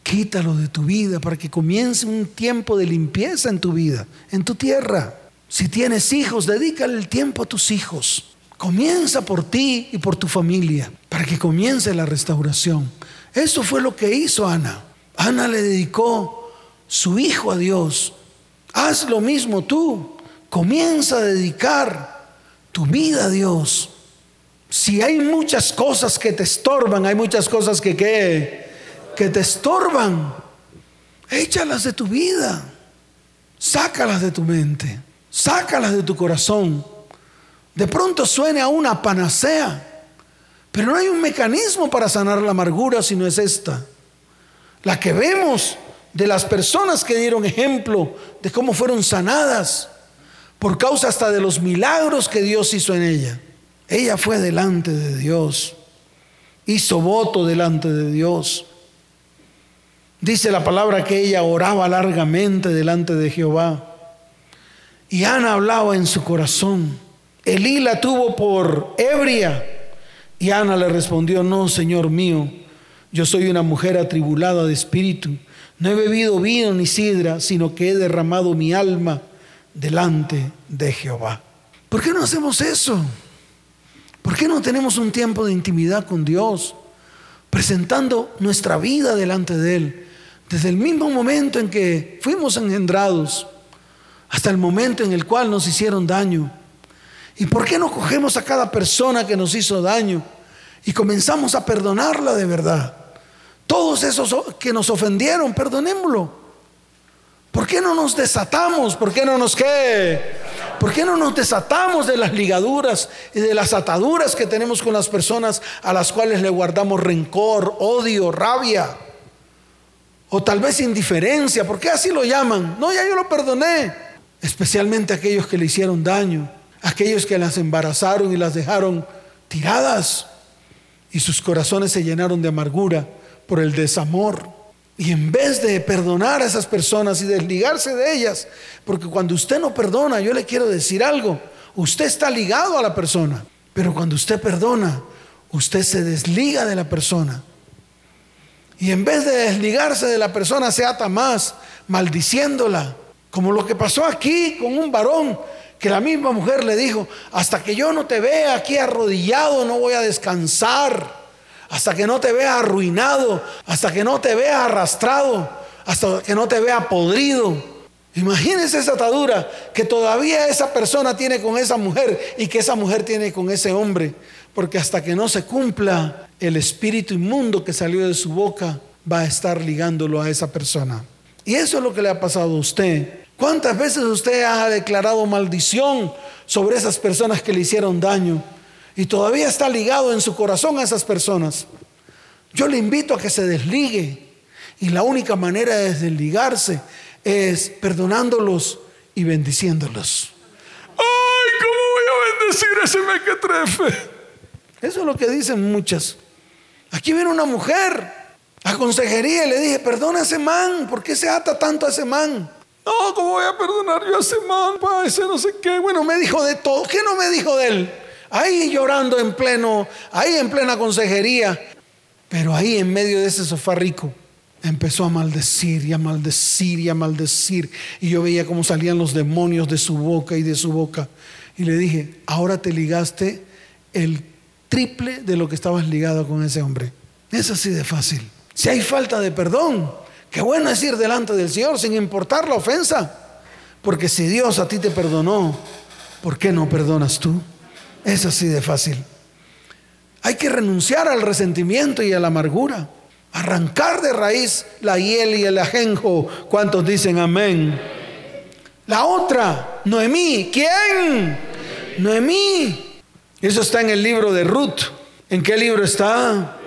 quítalo de tu vida para que comience un tiempo de limpieza en tu vida, en tu tierra. Si tienes hijos, dedícale el tiempo a tus hijos. Comienza por ti y por tu familia para que comience la restauración. Eso fue lo que hizo Ana. Ana le dedicó su hijo a Dios. Haz lo mismo tú. Comienza a dedicar tu vida a Dios. Si hay muchas cosas que te estorban, hay muchas cosas que, que te estorban, échalas de tu vida. Sácalas de tu mente. Sácalas de tu corazón. De pronto suene a una panacea, pero no hay un mecanismo para sanar la amargura si no es esta. La que vemos de las personas que dieron ejemplo de cómo fueron sanadas por causa hasta de los milagros que Dios hizo en ella. Ella fue delante de Dios, hizo voto delante de Dios. Dice la palabra que ella oraba largamente delante de Jehová. Y Ana hablaba en su corazón. Elí la tuvo por ebria. Y Ana le respondió, no, Señor mío, yo soy una mujer atribulada de espíritu. No he bebido vino ni sidra, sino que he derramado mi alma delante de Jehová. ¿Por qué no hacemos eso? ¿Por qué no tenemos un tiempo de intimidad con Dios? Presentando nuestra vida delante de Él. Desde el mismo momento en que fuimos engendrados hasta el momento en el cual nos hicieron daño. ¿Y por qué no cogemos a cada persona que nos hizo daño y comenzamos a perdonarla de verdad? Todos esos que nos ofendieron, perdonémoslo. ¿Por qué no nos desatamos? ¿Por qué no nos qué? ¿Por qué no nos desatamos de las ligaduras y de las ataduras que tenemos con las personas a las cuales le guardamos rencor, odio, rabia? O tal vez indiferencia. ¿Por qué así lo llaman? No, ya yo lo perdoné. Especialmente aquellos que le hicieron daño. Aquellos que las embarazaron y las dejaron tiradas. Y sus corazones se llenaron de amargura por el desamor. Y en vez de perdonar a esas personas y desligarse de ellas, porque cuando usted no perdona, yo le quiero decir algo, usted está ligado a la persona, pero cuando usted perdona, usted se desliga de la persona. Y en vez de desligarse de la persona, se ata más, maldiciéndola, como lo que pasó aquí con un varón que la misma mujer le dijo, hasta que yo no te vea aquí arrodillado, no voy a descansar hasta que no te vea arruinado, hasta que no te vea arrastrado, hasta que no te vea podrido. Imagínese esa atadura que todavía esa persona tiene con esa mujer y que esa mujer tiene con ese hombre, porque hasta que no se cumpla el espíritu inmundo que salió de su boca, va a estar ligándolo a esa persona. Y eso es lo que le ha pasado a usted. ¿Cuántas veces usted ha declarado maldición sobre esas personas que le hicieron daño? y todavía está ligado en su corazón a esas personas, yo le invito a que se desligue. Y la única manera de desligarse es perdonándolos y bendiciéndolos. ¡Ay, cómo voy a bendecir a ese mequetrefe! Eso es lo que dicen muchas. Aquí viene una mujer a consejería y le dije, perdona a ese man, ¿por qué se ata tanto a ese man? No, ¿cómo voy a perdonar yo a ese man? Pa, ese no sé qué. Bueno, me dijo de todo. ¿Qué no me dijo de él? ahí llorando en pleno, ahí en plena consejería. Pero ahí en medio de ese sofá rico empezó a maldecir y a maldecir y a maldecir. Y yo veía cómo salían los demonios de su boca y de su boca. Y le dije, ahora te ligaste el triple de lo que estabas ligado con ese hombre. Es así de fácil. Si hay falta de perdón, qué bueno es ir delante del Señor sin importar la ofensa. Porque si Dios a ti te perdonó, ¿por qué no perdonas tú? Es así de fácil. Hay que renunciar al resentimiento y a la amargura. Arrancar de raíz la hiel y el ajenjo. ¿Cuántos dicen amén? La otra, Noemí. ¿Quién? Noemí. Eso está en el libro de Ruth. ¿En qué libro está?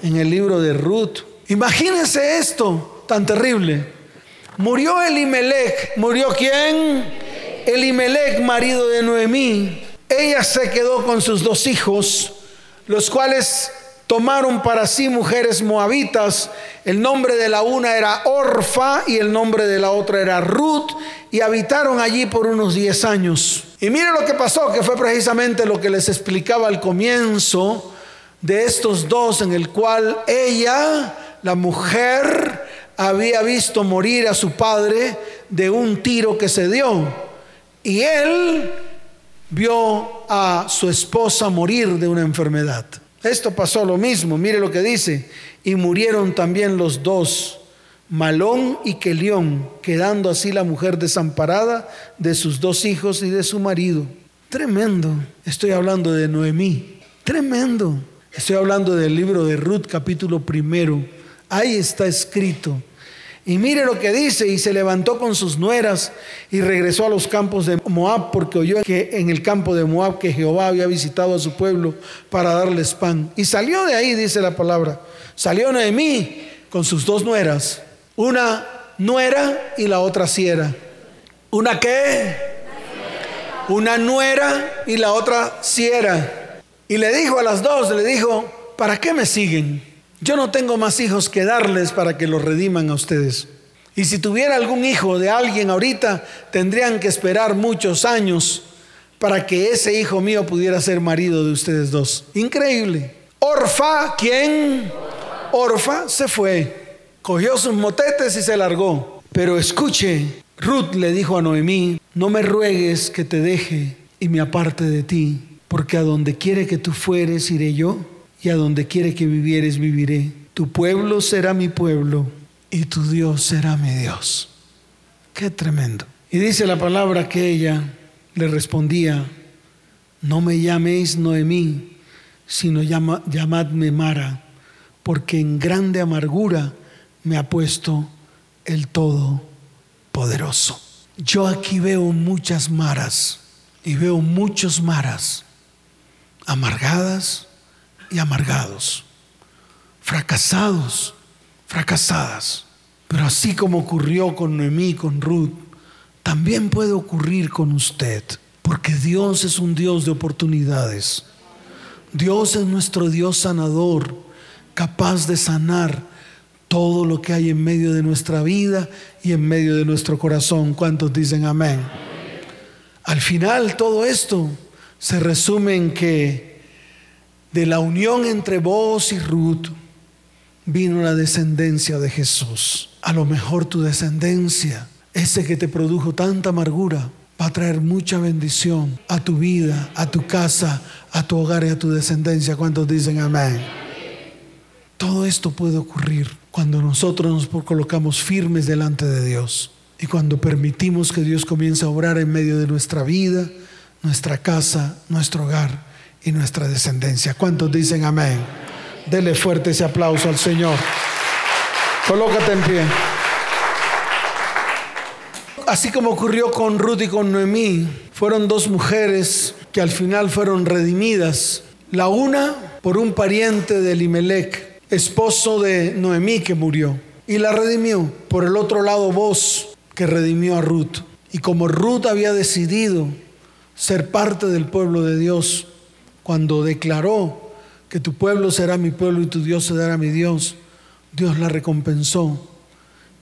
En el libro de Ruth. Imagínense esto tan terrible. Murió Elimelech. ¿Murió quién? Elimelech, marido de Noemí. Ella se quedó con sus dos hijos, los cuales tomaron para sí mujeres moabitas. El nombre de la una era Orfa y el nombre de la otra era Ruth y habitaron allí por unos 10 años. Y mire lo que pasó, que fue precisamente lo que les explicaba al comienzo de estos dos, en el cual ella, la mujer, había visto morir a su padre de un tiro que se dio. Y él vio a su esposa morir de una enfermedad. Esto pasó lo mismo, mire lo que dice. Y murieron también los dos, Malón y Kelión, quedando así la mujer desamparada de sus dos hijos y de su marido. Tremendo. Estoy hablando de Noemí. Tremendo. Estoy hablando del libro de Ruth capítulo primero. Ahí está escrito y mire lo que dice, y se levantó con sus nueras y regresó a los campos de Moab porque oyó que en el campo de Moab que Jehová había visitado a su pueblo para darles pan. Y salió de ahí, dice la palabra. Salió Noemí con sus dos nueras, una nuera y la otra siera. ¿Una qué? Una nuera y la otra siera. Y le dijo a las dos, le dijo, ¿para qué me siguen? Yo no tengo más hijos que darles para que los rediman a ustedes. Y si tuviera algún hijo de alguien ahorita, tendrían que esperar muchos años para que ese hijo mío pudiera ser marido de ustedes dos. Increíble. Orfa, ¿quién? Orfa se fue, cogió sus motetes y se largó. Pero escuche, Ruth le dijo a Noemí, no me ruegues que te deje y me aparte de ti, porque a donde quiere que tú fueres iré yo y a donde quiere que vivieres viviré. Tu pueblo será mi pueblo y tu Dios será mi Dios. Qué tremendo. Y dice la palabra que ella le respondía, no me llaméis Noemí, sino llamadme Mara, porque en grande amargura me ha puesto el Todopoderoso. Yo aquí veo muchas maras y veo muchos maras amargadas, y amargados, fracasados, fracasadas. Pero así como ocurrió con Noemí, con Ruth, también puede ocurrir con usted, porque Dios es un Dios de oportunidades. Dios es nuestro Dios sanador, capaz de sanar todo lo que hay en medio de nuestra vida y en medio de nuestro corazón. ¿Cuántos dicen amén? Al final todo esto se resume en que de la unión entre vos y Ruth vino la descendencia de Jesús. A lo mejor tu descendencia, ese que te produjo tanta amargura, va a traer mucha bendición a tu vida, a tu casa, a tu hogar y a tu descendencia. ¿Cuántos dicen amén? Todo esto puede ocurrir cuando nosotros nos colocamos firmes delante de Dios y cuando permitimos que Dios comience a obrar en medio de nuestra vida, nuestra casa, nuestro hogar y nuestra descendencia. ¿Cuántos dicen amén? Dele fuerte ese aplauso al Señor. Colócate en pie. Así como ocurrió con Ruth y con Noemí, fueron dos mujeres que al final fueron redimidas. La una por un pariente de Elimelech, esposo de Noemí que murió, y la redimió. Por el otro lado, vos que redimió a Ruth. Y como Ruth había decidido ser parte del pueblo de Dios, cuando declaró que tu pueblo será mi pueblo y tu Dios será mi Dios, Dios la recompensó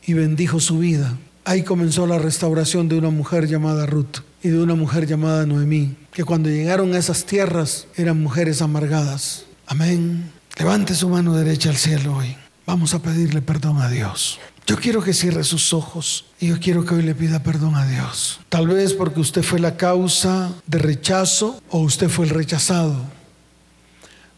y bendijo su vida. Ahí comenzó la restauración de una mujer llamada Ruth y de una mujer llamada Noemí, que cuando llegaron a esas tierras eran mujeres amargadas. Amén. Levante su mano derecha al cielo hoy. Vamos a pedirle perdón a Dios. Yo quiero que cierre sus ojos y yo quiero que hoy le pida perdón a Dios. Tal vez porque usted fue la causa de rechazo o usted fue el rechazado.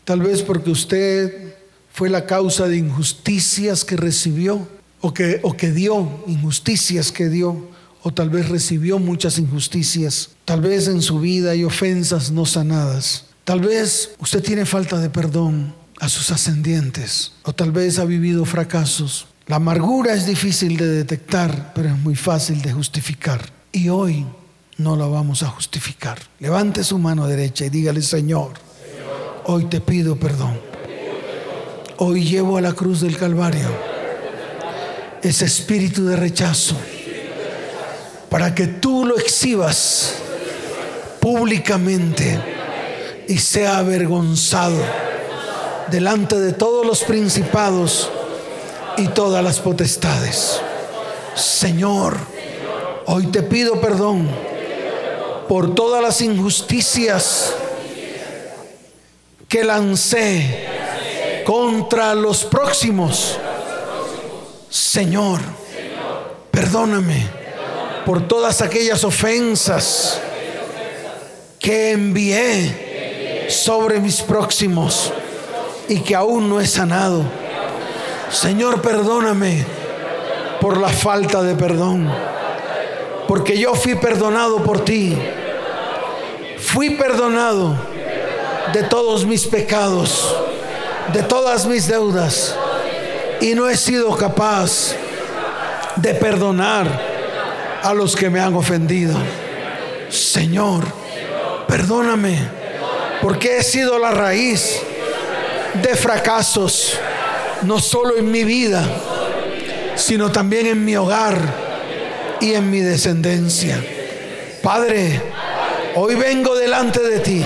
Tal vez porque usted fue la causa de injusticias que recibió o que, o que dio, injusticias que dio, o tal vez recibió muchas injusticias. Tal vez en su vida hay ofensas no sanadas. Tal vez usted tiene falta de perdón a sus ascendientes, o tal vez ha vivido fracasos. La amargura es difícil de detectar, pero es muy fácil de justificar. Y hoy no la vamos a justificar. Levante su mano derecha y dígale, Señor, hoy te pido perdón. Hoy llevo a la cruz del Calvario ese espíritu de rechazo para que tú lo exhibas públicamente y sea avergonzado delante de todos los principados y todas las potestades. Señor, hoy te pido perdón por todas las injusticias que lancé contra los próximos. Señor, perdóname por todas aquellas ofensas que envié sobre mis próximos y que aún no he sanado. Señor, perdóname por la falta de perdón, porque yo fui perdonado por ti. Fui perdonado de todos mis pecados, de todas mis deudas, y no he sido capaz de perdonar a los que me han ofendido. Señor, perdóname, porque he sido la raíz de fracasos, no solo en mi vida, sino también en mi hogar y en mi descendencia. Padre, hoy vengo delante de ti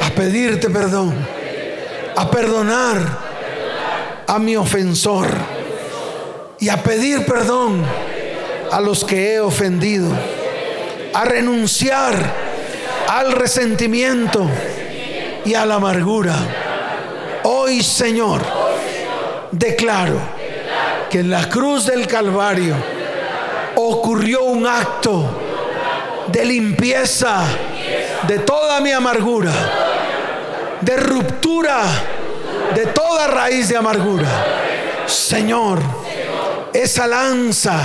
a pedirte perdón, a perdonar a mi ofensor y a pedir perdón a los que he ofendido, a renunciar al resentimiento y a la amargura Hoy, Señor, declaro que en la cruz del Calvario ocurrió un acto de limpieza de toda mi amargura, de ruptura de toda raíz de amargura. Señor, esa lanza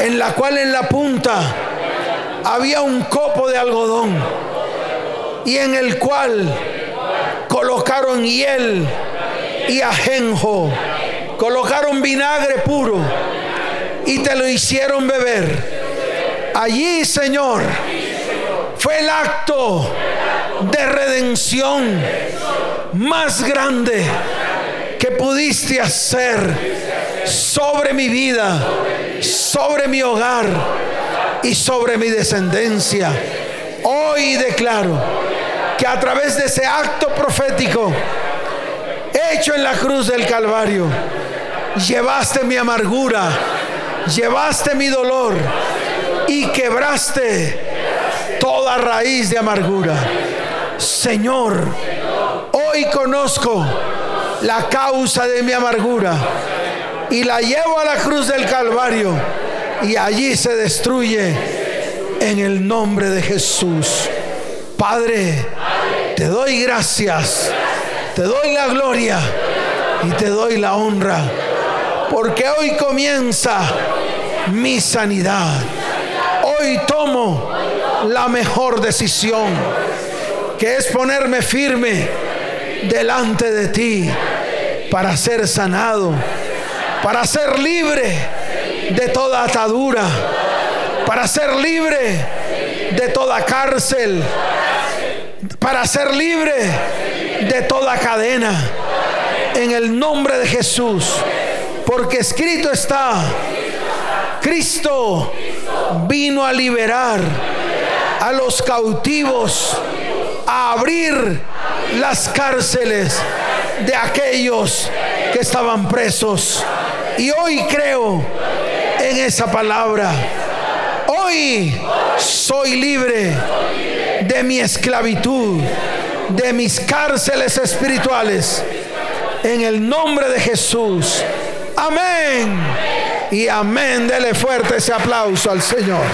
en la cual en la punta había un copo de algodón y en el cual colocaron hiel y ajenjo, colocaron vinagre puro y te lo hicieron beber. Allí, Señor, fue el acto de redención más grande que pudiste hacer sobre mi vida, sobre mi hogar y sobre mi descendencia. Hoy declaro que a través de ese acto profético hecho en la cruz del Calvario, llevaste mi amargura, llevaste mi dolor y quebraste toda raíz de amargura. Señor, hoy conozco la causa de mi amargura y la llevo a la cruz del Calvario y allí se destruye en el nombre de Jesús. Padre, te doy gracias, te doy la gloria y te doy la honra, porque hoy comienza mi sanidad. Hoy tomo la mejor decisión, que es ponerme firme delante de ti para ser sanado, para ser libre de toda atadura, para ser libre de toda cárcel para ser libre de toda cadena. En el nombre de Jesús. Porque escrito está, Cristo vino a liberar a los cautivos, a abrir las cárceles de aquellos que estaban presos. Y hoy creo en esa palabra. Hoy soy libre de mi esclavitud, de mis cárceles espirituales. En el nombre de Jesús. Amén. Y amén. Dele fuerte ese aplauso al Señor.